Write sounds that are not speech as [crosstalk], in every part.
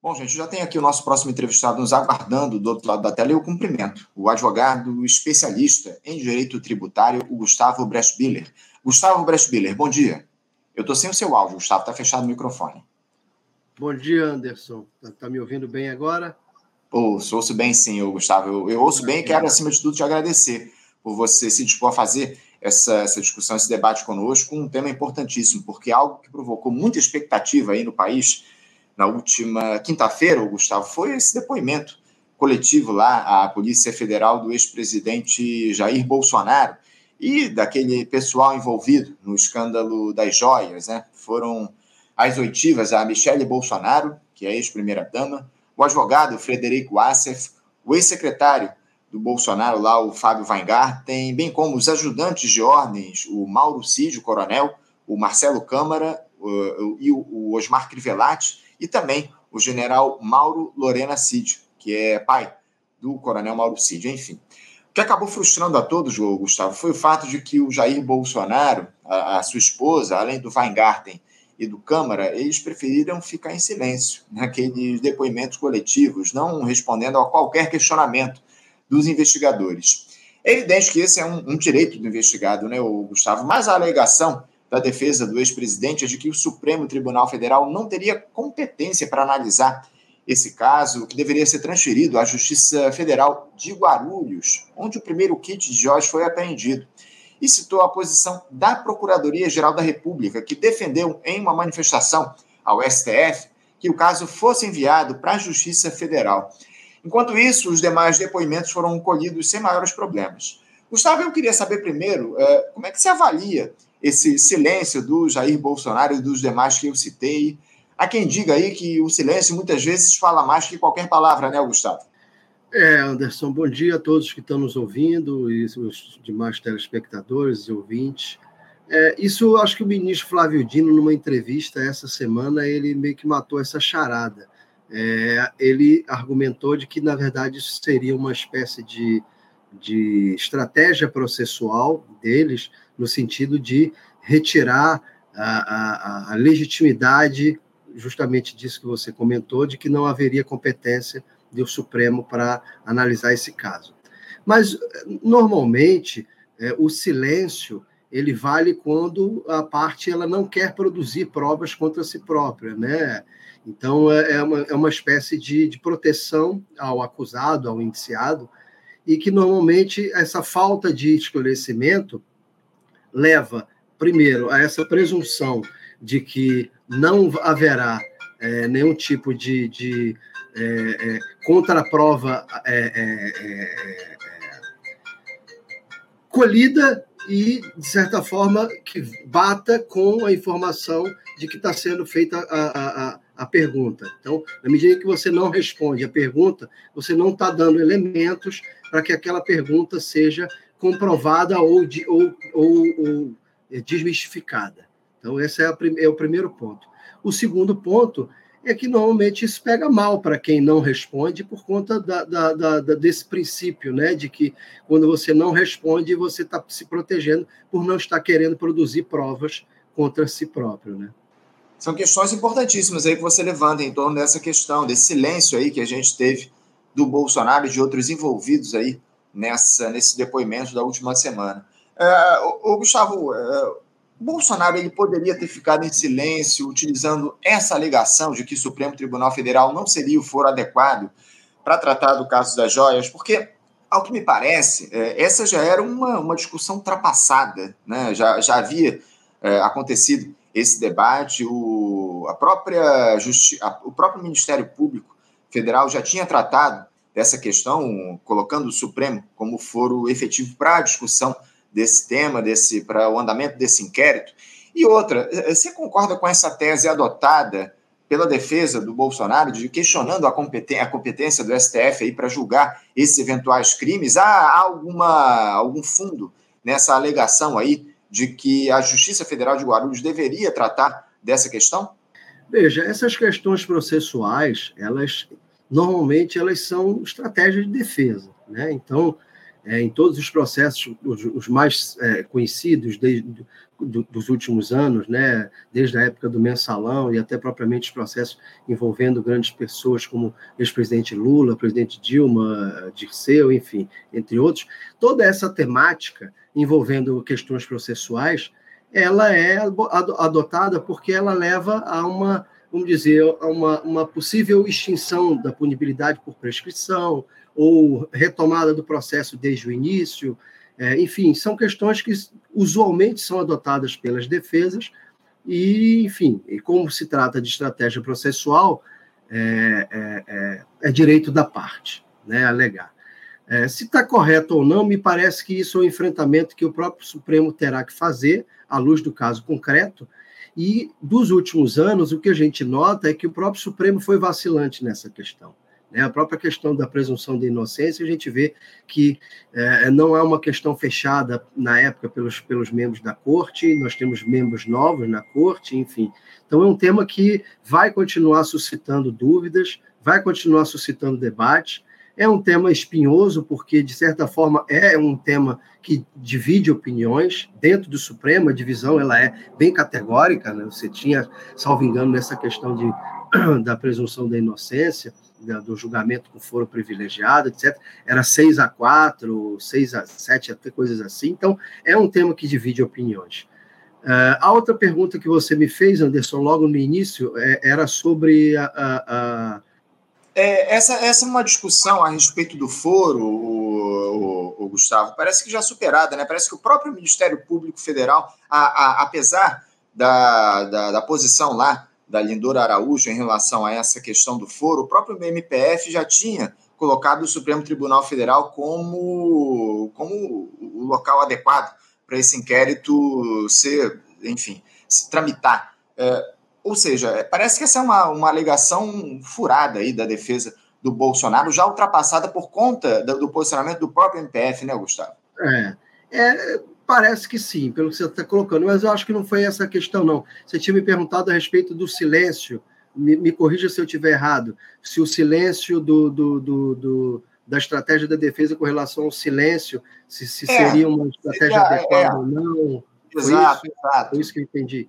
Bom, gente, já tem aqui o nosso próximo entrevistado nos aguardando do outro lado da tela e eu cumprimento o advogado especialista em direito tributário, o Gustavo Breschbiller. Gustavo Breschbiller, bom dia. Eu estou sem o seu áudio, Gustavo, está fechado o microfone. Bom dia, Anderson. Está tá me ouvindo bem agora? Ouço, ouço bem sim, Gustavo. Eu, eu ouço bem e quero, acima de tudo, te agradecer por você se dispor a fazer essa, essa discussão, esse debate conosco, um tema importantíssimo, porque é algo que provocou muita expectativa aí no país na última quinta-feira, Gustavo, foi esse depoimento coletivo lá à Polícia Federal do ex-presidente Jair Bolsonaro e daquele pessoal envolvido no escândalo das joias, né? Foram as oitivas a Michele Bolsonaro, que é ex-primeira-dama, o advogado Frederico Assef, o ex-secretário do Bolsonaro lá, o Fábio Weingarten, bem como os ajudantes de ordens, o Mauro Cid, o coronel, o Marcelo Câmara o, e o Osmar Crivellati, e também o general Mauro Lorena Cid, que é pai do coronel Mauro Cid, enfim. O que acabou frustrando a todos, Gustavo, foi o fato de que o Jair Bolsonaro, a, a sua esposa, além do Weingarten e do Câmara, eles preferiram ficar em silêncio naqueles depoimentos coletivos, não respondendo a qualquer questionamento dos investigadores. É evidente que esse é um, um direito do investigado, né, Gustavo? Mas a alegação da defesa do ex-presidente é de que o Supremo Tribunal Federal não teria competência para analisar esse caso, que deveria ser transferido à Justiça Federal de Guarulhos, onde o primeiro kit de Jorge foi apreendido. E citou a posição da Procuradoria-Geral da República, que defendeu em uma manifestação ao STF que o caso fosse enviado para a Justiça Federal. Enquanto isso, os demais depoimentos foram colhidos sem maiores problemas. Gustavo, eu queria saber primeiro é, como é que se avalia esse silêncio do Jair Bolsonaro e dos demais que eu citei. Há quem diga aí que o silêncio muitas vezes fala mais que qualquer palavra, né, Gustavo? É, Anderson, bom dia a todos que estão nos ouvindo e os demais telespectadores e ouvintes. É, isso acho que o ministro Flávio Dino, numa entrevista essa semana, ele meio que matou essa charada. É, ele argumentou de que, na verdade, isso seria uma espécie de, de estratégia processual deles no sentido de retirar a, a, a legitimidade, justamente disso que você comentou, de que não haveria competência do Supremo para analisar esse caso. Mas, normalmente, é, o silêncio ele vale quando a parte ela não quer produzir provas contra si própria, né? Então, é, é uma, é uma espécie de, de proteção ao acusado, ao indiciado, e que normalmente essa falta de esclarecimento leva, primeiro, a essa presunção de que não haverá é, nenhum tipo de, de é, é, contraprova é, é, é, colhida e, de certa forma, que bata com a informação de que está sendo feita a, a, a, pergunta. Então, na medida que você não responde a pergunta, você não está dando elementos para que aquela pergunta seja comprovada ou, de, ou, ou, ou desmistificada. Então, esse é, a, é o primeiro ponto. O segundo ponto é que normalmente isso pega mal para quem não responde por conta da, da, da, desse princípio, né, de que quando você não responde, você está se protegendo por não estar querendo produzir provas contra si próprio, né? São questões importantíssimas aí que você levanta em torno dessa questão, desse silêncio aí que a gente teve do Bolsonaro e de outros envolvidos aí nessa, nesse depoimento da última semana. É, o, o Gustavo, é, Bolsonaro ele poderia ter ficado em silêncio utilizando essa alegação de que o Supremo Tribunal Federal não seria o foro adequado para tratar do caso das joias, porque, ao que me parece, é, essa já era uma, uma discussão ultrapassada, né? já, já havia é, acontecido esse debate, o, a própria justi a, o próprio Ministério Público Federal já tinha tratado dessa questão, colocando o Supremo como foro efetivo para a discussão desse tema, desse para o andamento desse inquérito. E outra, eh, você concorda com essa tese adotada pela defesa do Bolsonaro, de questionando a, competência, a competência do STF aí para julgar esses eventuais crimes? Há alguma, algum fundo nessa alegação aí de que a Justiça Federal de Guarulhos deveria tratar dessa questão? Veja, essas questões processuais, elas normalmente elas são estratégias de defesa, né? Então, é, em todos os processos, os, os mais é, conhecidos desde, do, dos últimos anos, né, desde a época do mensalão e até propriamente os processos envolvendo grandes pessoas como ex-presidente Lula, presidente Dilma, Dirceu, enfim, entre outros, toda essa temática envolvendo questões processuais, ela é adotada porque ela leva a uma, vamos dizer, uma, uma possível extinção da punibilidade por prescrição, ou retomada do processo desde o início. É, enfim, são questões que usualmente são adotadas pelas defesas, e, enfim, e como se trata de estratégia processual, é, é, é, é direito da parte, né, alegar. É, se está correto ou não, me parece que isso é um enfrentamento que o próprio Supremo terá que fazer, à luz do caso concreto, e dos últimos anos, o que a gente nota é que o próprio Supremo foi vacilante nessa questão. Né? A própria questão da presunção de inocência, a gente vê que é, não é uma questão fechada na época pelos, pelos membros da corte, nós temos membros novos na corte, enfim. Então, é um tema que vai continuar suscitando dúvidas, vai continuar suscitando debate. É um tema espinhoso, porque, de certa forma, é um tema que divide opiniões. Dentro do Supremo, a divisão ela é bem categórica. Né? Você tinha, salvo engano, nessa questão de, [clears throat] da presunção da inocência, do julgamento com foro privilegiado, etc., era 6 a 4, 6 a 7, até coisas assim. Então, é um tema que divide opiniões. Uh, a outra pergunta que você me fez, Anderson, logo no início, é, era sobre a. a, a... É, essa, essa é uma discussão a respeito do foro, o, o, o, Gustavo, parece que já superada, né? Parece que o próprio Ministério Público Federal, a, a, apesar da, da, da posição lá da Lindora Araújo em relação a essa questão do foro, o próprio MPF já tinha colocado o Supremo Tribunal Federal como, como o local adequado para esse inquérito ser, enfim, se tramitar. É, ou seja, parece que essa é uma, uma alegação furada aí da defesa do Bolsonaro, já ultrapassada por conta do, posicionamento do próprio MPF, né, Gustavo? É, é Parece que sim, pelo que você está colocando, mas eu acho que não foi essa a questão, não. Você tinha me perguntado a respeito do silêncio, me, me corrija se eu estiver errado, se o silêncio do, do, do, do, da estratégia da defesa com relação ao silêncio, se, se é, seria uma estratégia é, adequada é. ou não. Exato, foi isso, exato. Foi isso que eu entendi.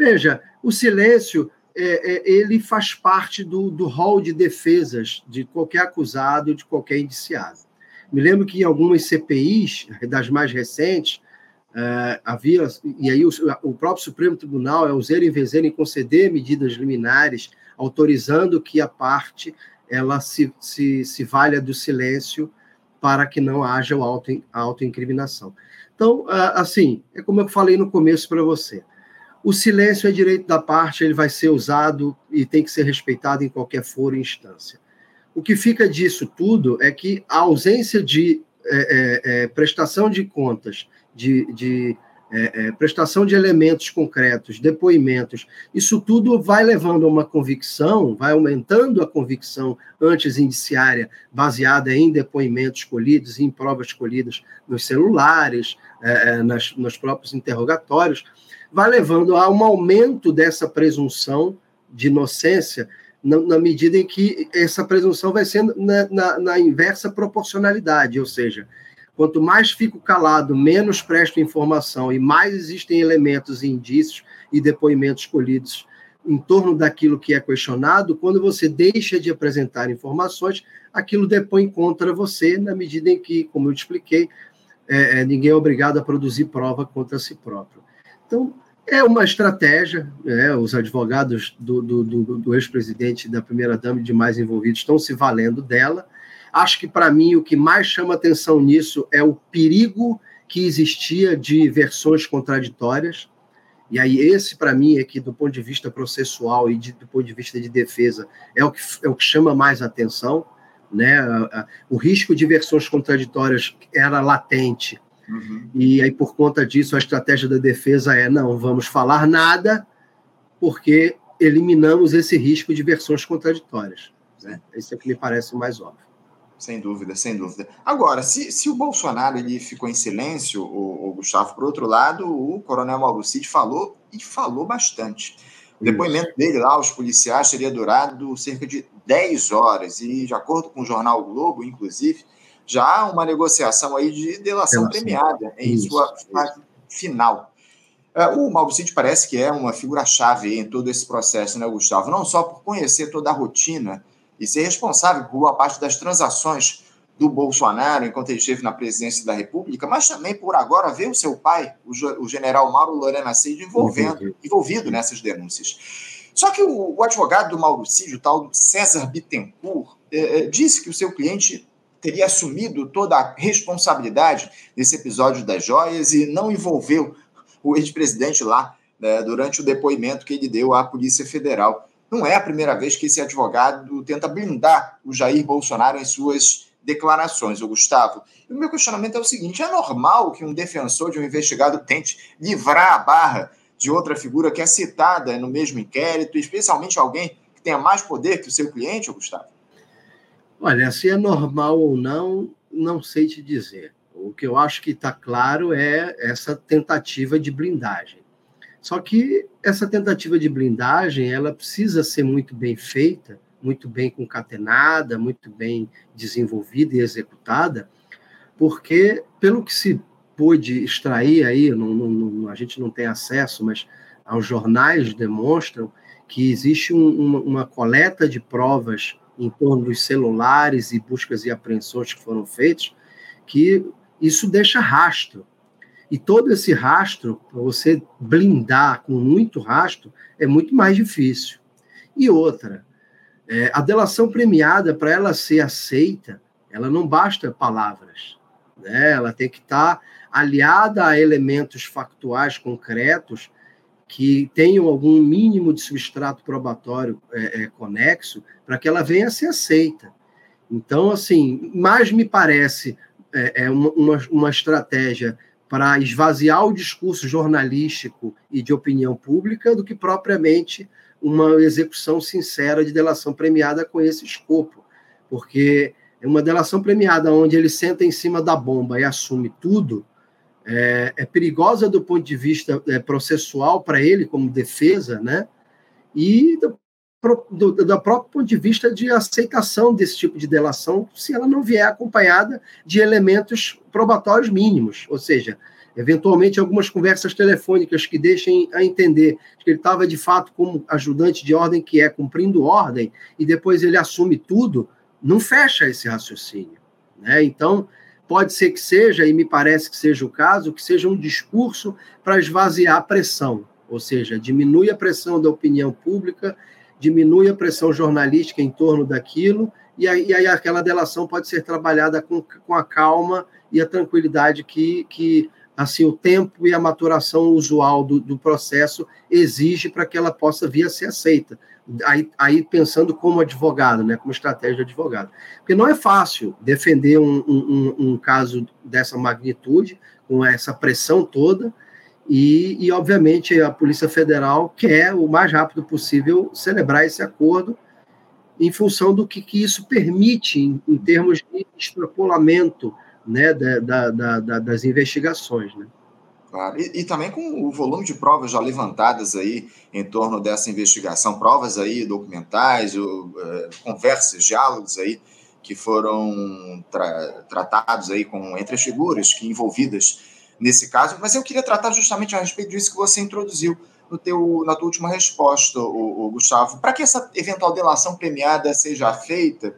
Veja, o silêncio é, é, ele faz parte do, do rol de defesas de qualquer acusado, de qualquer indiciado. Me lembro que em algumas CPIs, das mais recentes, Uh, havia, e aí o, o, próprio Supremo Tribunal é zero em vez em conceder medidas liminares, autorizando que a parte ela se, se, se valha do silêncio para que não haja auto, a autoincriminação. Então, assim, é como eu falei no começo para você. O silêncio é direito da parte, ele vai ser usado e tem que ser respeitado em qualquer foro e instância. O que fica disso tudo é que a ausência de é, é, é prestação de contas de, de é, é, prestação de elementos concretos, depoimentos, isso tudo vai levando a uma convicção, vai aumentando a convicção antes indiciária, baseada em depoimentos colhidos, em provas colhidas nos celulares, nas, nos próprios interrogatórios, vai levando a um aumento dessa presunção de inocência na, na medida em que essa presunção vai sendo na, na, na inversa proporcionalidade, ou seja, Quanto mais fico calado, menos presto informação e mais existem elementos, indícios e depoimentos colhidos em torno daquilo que é questionado, quando você deixa de apresentar informações, aquilo depõe contra você, na medida em que, como eu te expliquei, é, é ninguém é obrigado a produzir prova contra si próprio. Então, é uma estratégia, né? os advogados do, do, do, do ex-presidente da primeira-dama demais envolvidos estão se valendo dela, Acho que, para mim, o que mais chama atenção nisso é o perigo que existia de versões contraditórias. E aí, esse, para mim, é que, do ponto de vista processual e de, do ponto de vista de defesa, é o que, é o que chama mais atenção. Né? O risco de versões contraditórias era latente. Uhum. E aí, por conta disso, a estratégia da defesa é: não vamos falar nada, porque eliminamos esse risco de versões contraditórias. Né? Esse é o que me parece mais óbvio. Sem dúvida, sem dúvida. Agora, se, se o Bolsonaro ele ficou em silêncio, o, o Gustavo, por outro lado, o coronel Mauro Cid falou e falou bastante. O depoimento dele lá aos policiais teria durado cerca de 10 horas, e de acordo com o jornal o Globo, inclusive, já há uma negociação aí de delação premiada em Isso. sua fase final. É, o Mauro Cid parece que é uma figura-chave em todo esse processo, né, Gustavo? Não só por conhecer toda a rotina e ser responsável por boa parte das transações do Bolsonaro enquanto ele esteve na presidência da República, mas também por agora ver o seu pai, o, general Mauro Lorena Cid, envolvendo, envolvido nessas denúncias. Só que o, o advogado do Mauro Cid, o tal César Bittencourt, eh, disse que o seu cliente teria assumido toda a responsabilidade nesse episódio das joias e não envolveu o ex-presidente lá né, durante o depoimento que ele deu à Polícia Federal. Não é a primeira vez que esse advogado tenta blindar o Jair Bolsonaro em suas declarações, o Gustavo. E o meu questionamento é o seguinte: é normal que um defensor de um investigado tente livrar a barra de outra figura que é citada no mesmo inquérito, especialmente alguém que tenha mais poder que o seu cliente, Gustavo? Olha, se é normal ou não, não sei te dizer. O que eu acho que está claro é essa tentativa de blindagem. Só que essa tentativa de blindagem ela precisa ser muito bem feita, muito bem concatenada, muito bem desenvolvida e executada, porque pelo que se pôde extrair aí, não, não, a gente não tem acesso, mas aos jornais demonstram que existe um, uma, uma coleta de provas em torno dos celulares e buscas e apreensões que foram feitos, que isso deixa rastro. E todo esse rastro, para você blindar com muito rastro, é muito mais difícil. E outra, é, a delação premiada, para ela ser aceita, ela não basta palavras. Né? Ela tem que estar tá aliada a elementos factuais concretos que tenham algum mínimo de substrato probatório é, é, conexo para que ela venha a ser aceita. Então, assim, mais me parece é, é uma, uma, estratégia para esvaziar o discurso jornalístico e de opinião pública do que propriamente uma execução sincera de delação premiada com esse escopo. Porque é uma delação premiada onde ele senta em cima da bomba e assume tudo, é, é perigosa do ponto de vista é, processual para ele, como defesa, né? e do, do, do, próprio ponto de vista de aceitação desse tipo de delação, se ela não vier acompanhada de elementos probatórios mínimos, ou seja, eventualmente algumas conversas telefônicas que deixem a entender que ele estava de fato como ajudante de ordem, que é cumprindo ordem, e depois ele assume tudo, não fecha esse raciocínio. Né? Então, Pode ser que seja, e me parece que seja o caso, que seja um discurso para esvaziar a pressão, ou seja, diminui a pressão da opinião pública, diminui a pressão jornalística em torno daquilo, e aí, e aí aquela delação pode ser trabalhada com, com a calma e a tranquilidade que, que assim o tempo e a maturação usual do, do processo exige para que ela possa vir a ser aceita. Aí, aí, pensando como advogado, né, como estratégia de advogado. Porque não é fácil defender um, um, um caso dessa magnitude, com essa pressão toda, e, e, obviamente, a Polícia Federal quer, o mais rápido possível, celebrar esse acordo em função do que, que isso permite em, em termos de extrapolamento né, da, da, da, das investigações. Né? Claro, e, e, também com o volume de provas já levantadas aí em torno dessa investigação, provas aí documentais, o, é, conversas, diálogos aí que foram tra tratados aí com entre as figuras que envolvidas nesse caso. Mas eu queria tratar justamente a respeito disso que você introduziu no teu, na tua última resposta, o, o Gustavo. Para que essa eventual delação premiada seja feita,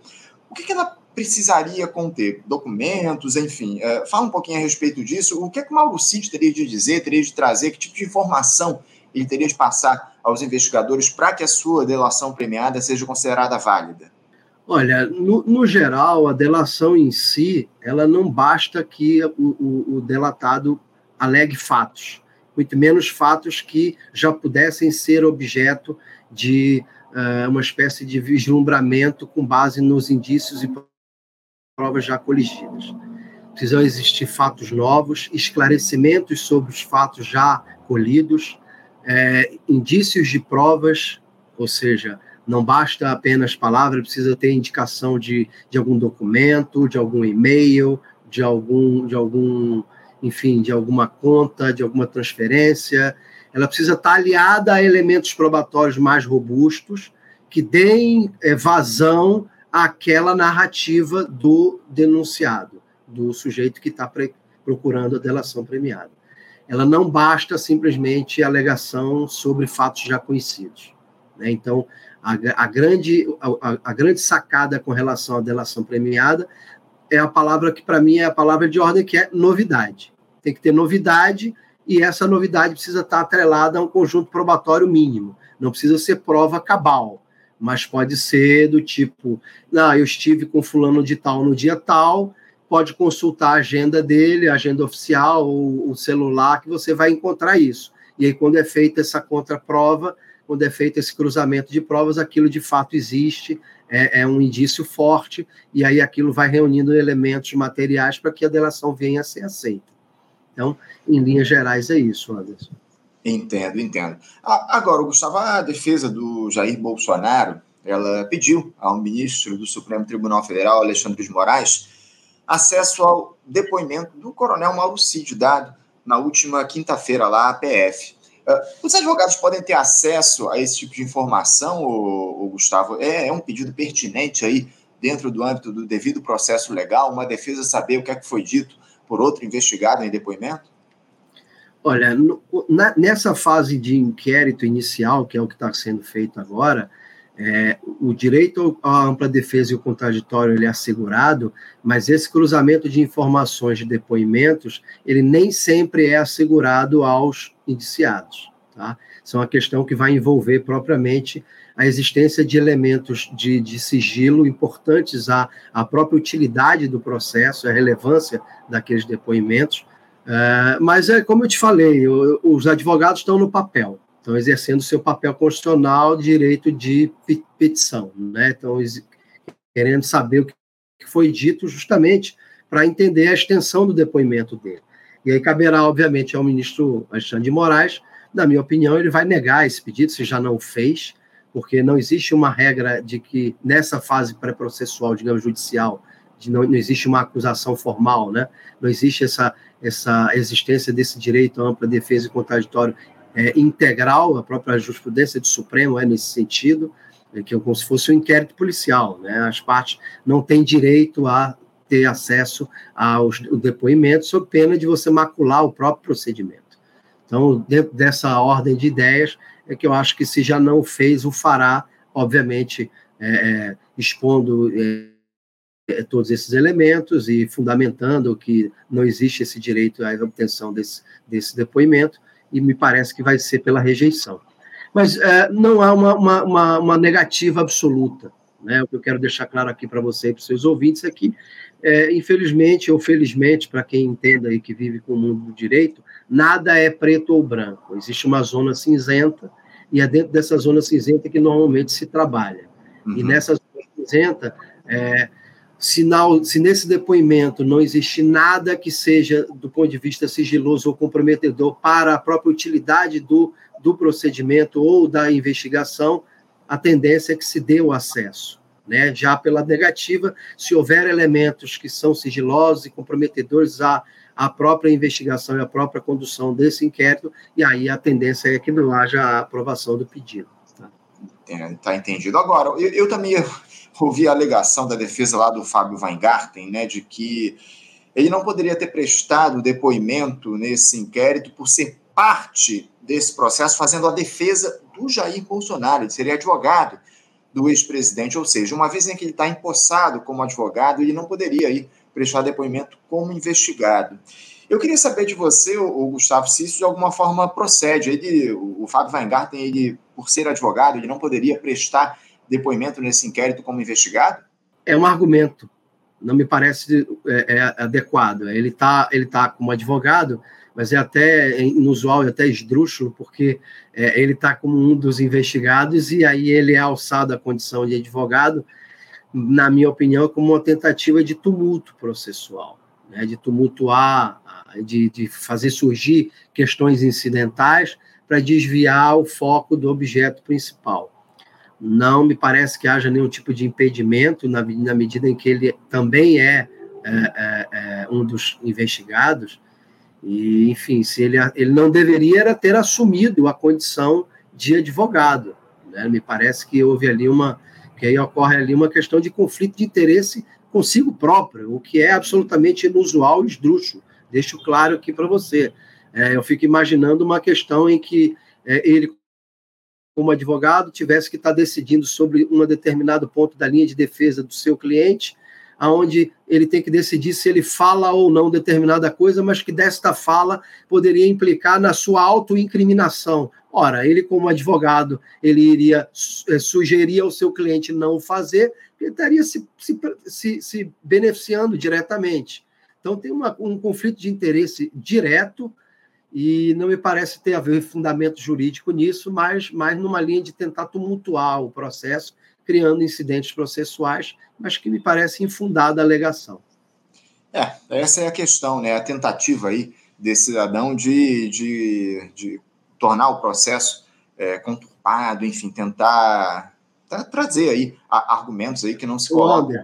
o que, que ela precisaria conter? Documentos, enfim. É, fala um pouquinho a respeito disso. O que, é que o Mauro Cid teria de dizer, teria de trazer? Que tipo de informação ele teria de passar aos investigadores para que a sua delação premiada seja considerada válida? Olha, no, no, geral, a delação em si, ela não basta que o, o, o delatado alegue fatos, muito menos fatos que já pudessem ser objeto de uh, uma espécie de vislumbramento com base nos indícios e provas já coligidas. Precisam existir fatos novos, esclarecimentos sobre os fatos já colhidos, é, indícios de provas, ou seja, não basta apenas palavra, precisa ter indicação de, de algum documento, de algum e-mail, de algum, de algum, enfim, de alguma conta, de alguma transferência. Ela precisa estar aliada a elementos probatórios mais robustos que deem é, vazão aquela narrativa do denunciado. do sujeito que está procurando a delação premiada. Ela não basta simplesmente alegação sobre fatos já conhecidos. Né? Então, a, a grande, a, a, grande sacada com relação à delação premiada é a palavra que, para mim, é a palavra de ordem, que é novidade. Tem que ter novidade, e essa novidade precisa estar atrelada a um conjunto probatório mínimo. Não precisa ser prova cabal, mas pode ser do tipo: não, eu estive com fulano de tal no dia tal, pode consultar a agenda dele, a agenda oficial, o, o celular, que você vai encontrar isso. E aí, quando é feita essa contraprova, quando é feito esse cruzamento de provas, aquilo de fato existe, é, é um indício forte, e aí aquilo vai reunindo elementos materiais para que a delação venha a ser aceita. Então, em linhas gerais, é isso, Anderson. Entendo, entendo. Agora, Gustavo, a defesa do Jair Bolsonaro, ela pediu ao ministro do Supremo Tribunal Federal, Alexandre de Moraes, acesso ao depoimento do coronel Mauro Cid, dado na última quinta-feira lá à PF. Uh, os advogados podem ter acesso a esse tipo de informação, ô Gustavo? É, é, um pedido pertinente aí dentro do âmbito do devido processo legal, uma defesa saber o que é que foi dito por outro investigado em depoimento? Olha, no, na, nessa fase de inquérito inicial, que é o que está sendo feito agora, é, o direito à ampla defesa e o contraditório ele é assegurado, mas esse cruzamento de informações de depoimentos, ele nem sempre é assegurado aos indiciados. Tá? Isso é uma questão que vai envolver propriamente a existência de elementos de, de sigilo importantes à, à própria utilidade do processo, a relevância daqueles depoimentos. É, mas é como eu te falei, os advogados estão no papel, estão exercendo seu papel constitucional, direito de petição, né? Estão querendo saber o que foi dito justamente para entender a extensão do depoimento dele. E aí caberá, obviamente, ao ministro Alexandre de Moraes, na minha opinião, ele vai negar esse pedido, se já não fez, porque não existe uma regra de que nessa fase pré-processual, digamos, judicial, não, não, existe uma acusação formal, né? não existe essa, essa existência desse direito à ampla defesa e contraditório é, integral, a própria jurisprudência do Supremo é nesse sentido, é, que é como se fosse um inquérito policial, né? as partes não têm direito a ter acesso aos depoimentos, sob pena de você macular o próprio procedimento. Então, dentro dessa ordem de ideias, é que eu acho que se já não fez, o fará, obviamente, é, é, expondo é, todos esses elementos e fundamentando que não existe esse direito à obtenção desse, desse depoimento, e me parece que vai ser pela rejeição. Mas é, não há uma, uma, uma, uma, negativa absoluta. Né? O que eu quero deixar claro aqui para você e para os seus ouvintes é que, é, infelizmente ou felizmente, para quem entenda e que vive com o mundo do direito, nada é preto ou branco. Existe uma zona cinzenta, e é dentro dessa zona cinzenta que normalmente se trabalha. Uhum. E nessa zona cinzenta, é, se, se nesse depoimento não existe nada que seja, do ponto de vista sigiloso ou comprometedor para a própria utilidade do, do procedimento ou da investigação, a tendência é que se dê o acesso. Né? Já pela negativa, se houver elementos que são sigilosos e comprometedores à, à própria investigação e à própria condução desse inquérito, e aí a tendência é que não haja a aprovação do pedido. Tá, tá entendido. Agora, eu, eu também ouvi a alegação da defesa lá do Fábio Weingarten, né, de que ele não poderia ter prestado depoimento nesse inquérito por ser parte desse processo, fazendo a defesa do Jair Bolsonaro, ele seria advogado do ex-presidente, ou seja, uma vez em que ele está empossado como advogado, ele não poderia ir prestar depoimento como investigado. Eu queria saber de você, o Gustavo, se isso de alguma forma procede. Ele, o Fábio Weingarten, ele, por ser advogado, ele não poderia prestar depoimento nesse inquérito como investigado? É um argumento, não me parece é, é adequado. Ele está ele tá como advogado, mas é até inusual e até esdrúxulo, porque é, ele está como um dos investigados e aí ele é alçado à condição de advogado, na minha opinião, como uma tentativa de tumulto processual, né, de tumultuar, de, de fazer surgir questões incidentais para desviar o foco do objeto principal. Não me parece que haja nenhum tipo de impedimento, na, na medida em que ele também é, é, é, é um dos investigados, e, enfim, se ele, ele não deveria ter assumido a condição de advogado. Né? Me parece que houve ali uma porque aí ocorre ali uma questão de conflito de interesse consigo próprio, o que é absolutamente inusual e esdrúxulo. Deixo claro aqui para você. É, eu fico imaginando uma questão em que é, ele, como advogado, tivesse que estar decidindo sobre um determinado ponto da linha de defesa do seu cliente, aonde ele tem que decidir se ele fala ou não determinada coisa, mas que desta fala poderia implicar na sua autoincriminação. Ora, ele como advogado, ele iria é, sugerir ao seu cliente não fazer, ele estaria se, se, se, se beneficiando diretamente. Então, tem uma, um conflito de interesse direto e não me parece ter a ver fundamento jurídico nisso, mas mais numa linha de tentar tumultuar o processo, criando incidentes processuais, mas que me parece infundada a alegação. É, essa é a questão, né? A tentativa aí desse cidadão de, de, de tornar o processo é, conturbado, enfim, tentar trazer aí argumentos aí que não se colocam.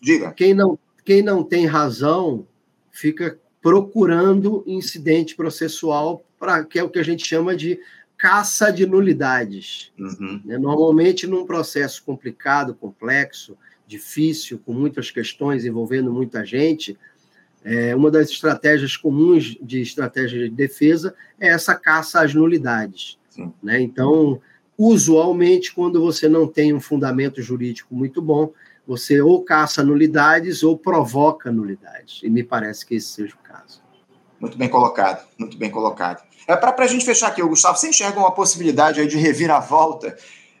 Diga. Quem não, quem não tem razão fica procurando incidente processual para que é o que a gente chama de caça de nulidades. Uhum. Né, normalmente, num processo complicado, complexo, difícil, com muitas questões envolvendo muita gente, é, uma das estratégias comuns de estratégia de defesa é essa caça às nulidades. Né? Então, usualmente, quando você não tem um fundamento jurídico muito bom, você ou caça nulidades ou provoca nulidades. E me parece que esse seja o caso. Muito bem colocado, muito bem colocado. É para a gente fechar aqui, Gustavo, você enxerga uma possibilidade aí de reviravolta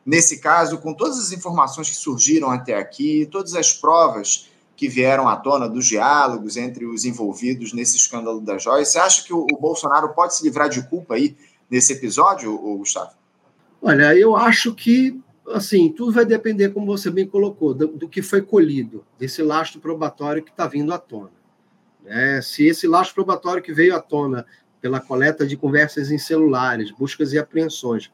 nesse caso, com todas as informações que surgiram até aqui, todas as provas que vieram à tona dos diálogos entre os envolvidos nesse escândalo da Joyce. Você acha que o, o Bolsonaro pode se livrar de culpa aí nesse episódio, Gustavo? Olha, eu acho que assim, tudo vai depender, como você bem colocou, do, do que foi colhido, desse lastro probatório que está vindo à tona. É, se esse lastro probatório que veio à tona pela coleta de conversas em celulares, buscas e apreensões,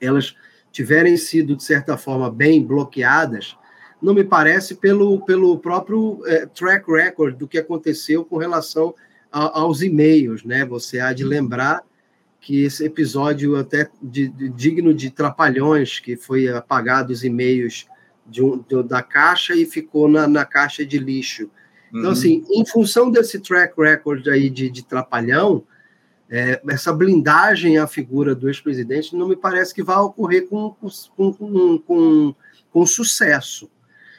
elas tiverem sido, de certa forma, bem bloqueadas, não me parece pelo, pelo próprio é, track record do que aconteceu com relação a, aos e-mails, né? Você há de lembrar que esse episódio até de, de, digno de trapalhões, que foi apagado os e-mails de um, de, da caixa e ficou na, na caixa de lixo. Então, uhum. assim, em função desse track record aí de, de trapalhão, é, essa blindagem à figura do ex-presidente não me parece que vai ocorrer com, com, com, com, com sucesso.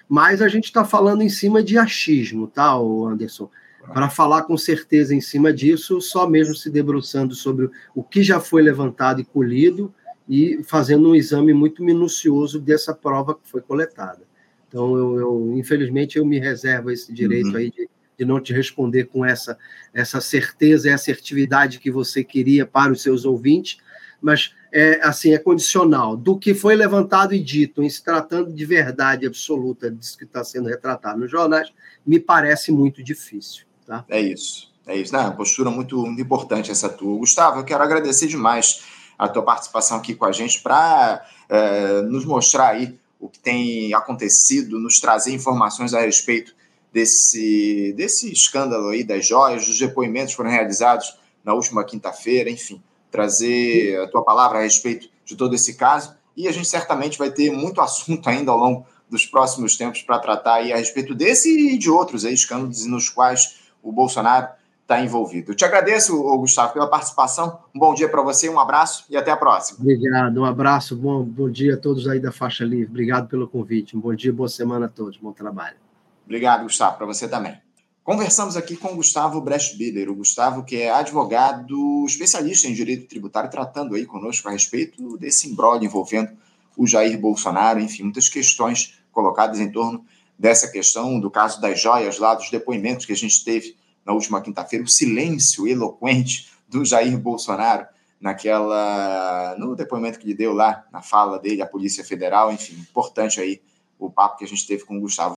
Mas a gente está falando em cima de achismo, tá, Anderson? Para falar com certeza em cima disso, só mesmo se debruçando sobre o que já foi levantado e colhido e fazendo um exame muito minucioso dessa prova que foi coletada. Então, eu, eu infelizmente, eu me reservo esse direito uhum. aí de, de não te responder com essa, essa certeza e assertividade que você queria para os seus ouvintes, mas é assim é condicional do que foi levantado e dito em se tratando de verdade absoluta disso que está sendo retratado nos jornais me parece muito difícil tá é isso é isso né? uma postura muito, muito importante essa tua Gustavo eu quero agradecer demais a tua participação aqui com a gente para é, nos mostrar aí o que tem acontecido nos trazer informações a respeito desse desse escândalo aí das joias os depoimentos foram realizados na última quinta-feira enfim trazer a tua palavra a respeito de todo esse caso. E a gente certamente vai ter muito assunto ainda ao longo dos próximos tempos para tratar aí a respeito desse e de outros aí, escândalos nos quais o Bolsonaro está envolvido. Eu te agradeço, Gustavo, pela participação. Um bom dia para você, um abraço e até a próxima. Obrigado, um abraço, bom, bom dia a todos aí da faixa livre. Obrigado pelo convite. Um bom dia, boa semana a todos, bom trabalho. Obrigado, Gustavo, para você também. Conversamos aqui com o Gustavo Breschbiller, o Gustavo que é advogado especialista em direito tributário, tratando aí conosco a respeito desse imbróglio envolvendo o Jair Bolsonaro, enfim, muitas questões colocadas em torno dessa questão, do caso das joias lá, dos depoimentos que a gente teve na última quinta-feira, o silêncio eloquente do Jair Bolsonaro naquela no depoimento que ele deu lá, na fala dele à Polícia Federal, enfim, importante aí o papo que a gente teve com o Gustavo.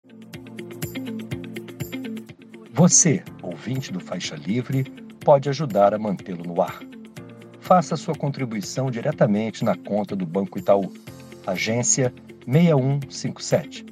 Você, ouvinte do Faixa Livre, pode ajudar a mantê-lo no ar. Faça sua contribuição diretamente na conta do Banco Itaú, agência 6157,